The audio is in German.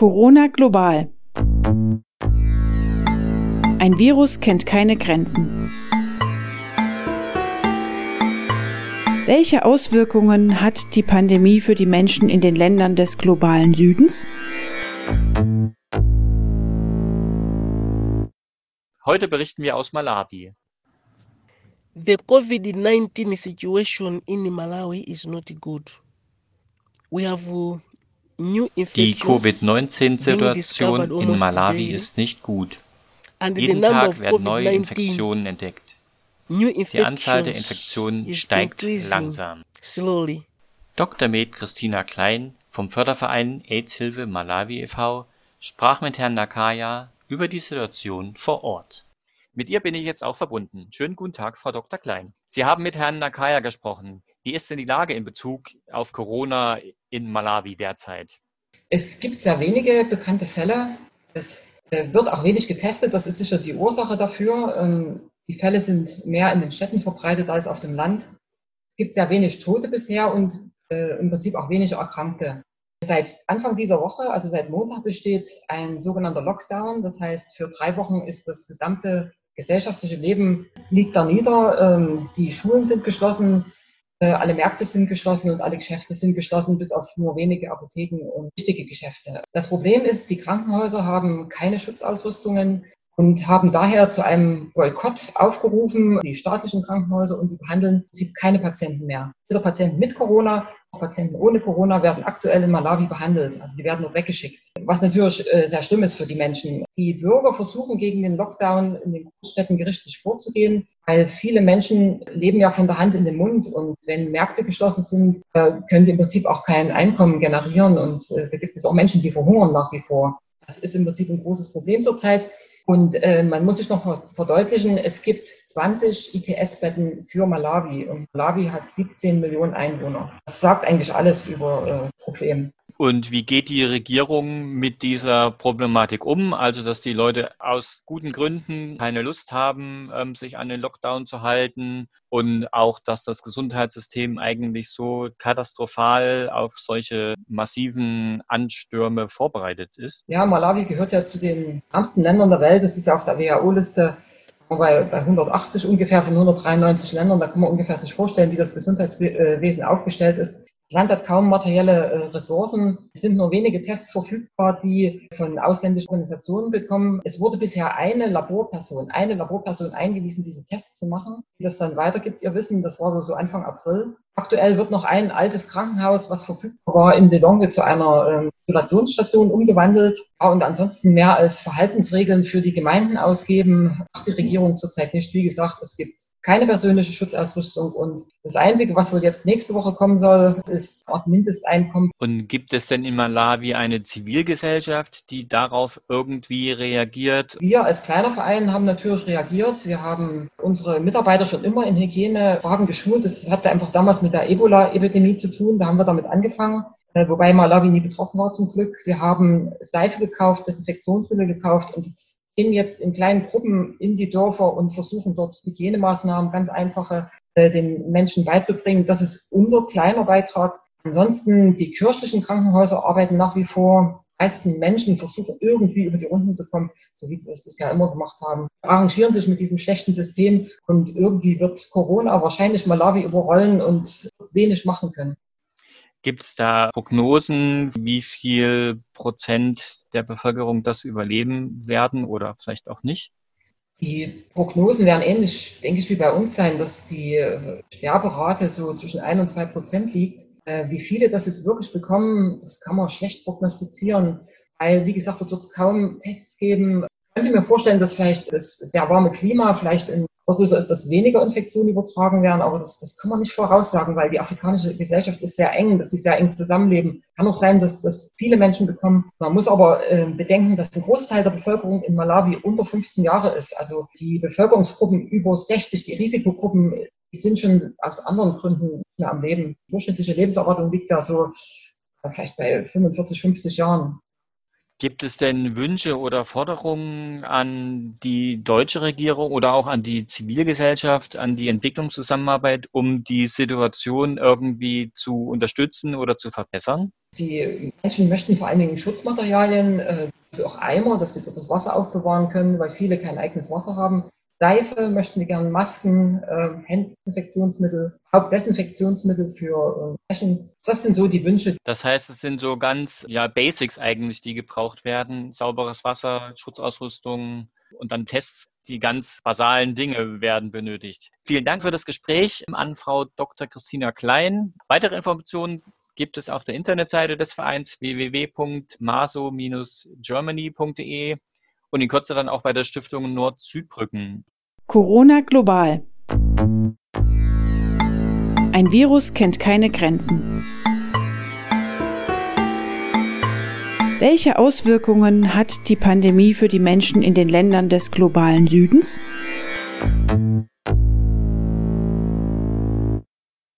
Corona global. Ein Virus kennt keine Grenzen. Welche Auswirkungen hat die Pandemie für die Menschen in den Ländern des globalen Südens? Heute berichten wir aus Malawi. The COVID-19 situation in Malawi is not good. We have new Die infections Covid-19-Situation in Malawi ist nicht gut. Jeden Tag werden neue COVID-19 Infektionen entdeckt. Die Anzahl der Infektionen steigt langsam. Dr. Med Christina Klein vom Förderverein AIDS-Hilfe Malawi e.V. sprach mit Herrn Nakaya über die Situation vor Ort. Mit ihr bin ich jetzt auch verbunden. Schönen guten Tag, Frau Dr. Klein. Sie haben mit Herrn Nakaya gesprochen. Wie ist denn die Lage in Bezug auf Corona in Malawi derzeit? Es gibt sehr wenige bekannte Fälle. Es äh, wird auch wenig getestet. Das ist sicher die Ursache dafür. Ähm, Die Fälle sind mehr in den Städten verbreitet als auf dem Land. Es gibt sehr wenig Tote bisher und äh, im Prinzip auch wenige Erkrankte. Seit Anfang dieser Woche, also seit Montag, besteht ein sogenannter Lockdown. Das heißt, für drei Wochen ist das gesamte gesellschaftliche Leben liegt da nieder. Ähm, Die Schulen sind geschlossen, alle Märkte sind geschlossen und alle Geschäfte sind geschlossen, bis auf nur wenige Apotheken und wichtige Geschäfte. Das Problem ist, die Krankenhäuser haben keine Schutzausrüstungen und haben daher zu einem Boykott aufgerufen, die staatlichen Krankenhäuser, und sie behandeln im keine Patienten mehr. Weder Patienten mit Corona, noch Patienten ohne Corona werden aktuell in Malawi behandelt. Also die werden nur weggeschickt. Was natürlich äh, sehr schlimm ist für die Menschen. Die Bürger versuchen gegen den Lockdown in den Großstädten gerichtlich vorzugehen, weil viele Menschen leben ja von der Hand in den Mund und wenn Märkte geschlossen sind, äh, können sie im Prinzip auch kein Einkommen generieren und äh, da gibt es auch Menschen, die verhungern nach wie vor. Das ist im Prinzip ein großes Problem zurzeit. Und äh, man muss sich noch ver- verdeutlichen, es gibt 20 ITS-Betten für Malawi und Malawi hat 17 Millionen Einwohner. Das sagt eigentlich alles über äh, Problem. Und wie geht die Regierung mit dieser Problematik um? Also, dass die Leute aus guten Gründen keine Lust haben, ähm, sich an den Lockdown zu halten und auch, dass das Gesundheitssystem eigentlich so katastrophal auf solche massiven Anstürme vorbereitet ist. Ja, Malawi gehört ja zu den ärmsten Ländern der Welt. Das ist ja auf der WHO-Liste bei, bei 180 ungefähr von 193 Ländern. Da kann man ungefähr sich vorstellen, wie das Gesundheitswesen aufgestellt ist. Das Land hat kaum materielle äh, Ressourcen. Es sind nur wenige Tests verfügbar, die von ausländischen Organisationen bekommen. Es wurde bisher eine Laborperson, eine Laborperson eingewiesen, diese Tests zu machen, die das dann weitergibt. Ihr Wissen, das war so Anfang April. Aktuell wird noch ein altes Krankenhaus, was verfügbar war, in Delonge zu einer ähm, Isolationsstation umgewandelt. Und ansonsten mehr als Verhaltensregeln für die Gemeinden ausgeben, macht die Regierung zurzeit nicht. Wie gesagt, es gibt keine persönliche Schutzausrüstung und das Einzige, was wohl jetzt nächste Woche kommen soll, ist Art Mindesteinkommen. Und gibt es denn in Malawi eine Zivilgesellschaft, die darauf irgendwie reagiert? Wir als kleiner Verein haben natürlich reagiert. Wir haben unsere Mitarbeiter schon immer in Hygienefragen geschult. Das hatte einfach damals mit der Ebola-Epidemie zu tun. Da haben wir damit angefangen. Äh, Wobei Malawi nie betroffen war zum Glück. Wir haben Seife gekauft, Desinfektionsmittel gekauft und gehen jetzt in kleinen Gruppen in die Dörfer und versuchen dort Hygienemaßnahmen, ganz einfache, äh, den Menschen beizubringen. Das ist unser kleiner Beitrag. Ansonsten, die kirchlichen Krankenhäuser arbeiten nach wie vor. Die meisten Menschen versuchen irgendwie über die Runden zu kommen, so wie wir es bisher immer gemacht haben. Arrangieren sich mit diesem schlechten System und irgendwie wird Corona wahrscheinlich Malawi überrollen und wenig machen können. Gibt es da Prognosen, wie viel Prozent der Bevölkerung das überleben werden oder vielleicht auch nicht? Die Prognosen werden ähnlich, denke ich, wie bei uns sein, dass die äh, Sterberate so zwischen ein und zwei Prozent liegt. Äh, Wie viele das jetzt wirklich bekommen, das kann man schlecht prognostizieren, weil, wie gesagt, dort wird es kaum Tests geben. Ich könnte mir vorstellen, dass vielleicht das sehr warme Klima vielleicht ein Auslöser ist, dass weniger Infektionen übertragen werden, aber das, das kann man nicht voraussagen, weil die afrikanische Gesellschaft ist sehr eng, dass sie sehr eng zusammenleben. Kann auch sein, dass das viele Menschen bekommen. Man muss aber äh, bedenken, dass ein Großteil der Bevölkerung in Malawi unter 15 Jahre ist. Also die Bevölkerungsgruppen über 60, die Risikogruppen, die sind schon aus anderen Gründen nicht mehr am Leben. Die durchschnittliche Lebenserwartung liegt da so äh, vielleicht bei 45, 50 Jahren. Gibt es denn Wünsche oder Forderungen an die deutsche Regierung oder auch an die Zivilgesellschaft, an die Entwicklungszusammenarbeit, um die Situation irgendwie zu unterstützen oder zu verbessern? Die Menschen möchten vor allen Dingen Schutzmaterialien, äh, auch Eimer, dass sie dort das Wasser aufbewahren können, weil viele kein eigenes Wasser haben. Seife möchten die gerne, Masken, äh, Handdesinfektionsmittel, Hauptdesinfektionsmittel für äh. Das sind so die Wünsche. Das heißt, es sind so ganz ja, Basics eigentlich, die gebraucht werden. Sauberes Wasser, Schutzausrüstung und dann Tests. Die ganz basalen Dinge werden benötigt. Vielen Dank für das Gespräch an Frau Dr. Christina Klein. Weitere Informationen gibt es auf der Internetseite des Vereins www.maso-germany.de und in Kürze dann auch bei der Stiftung Nord-Südbrücken. Corona global. Ein Virus kennt keine Grenzen. Welche Auswirkungen hat die Pandemie für die Menschen in den Ländern des globalen Südens?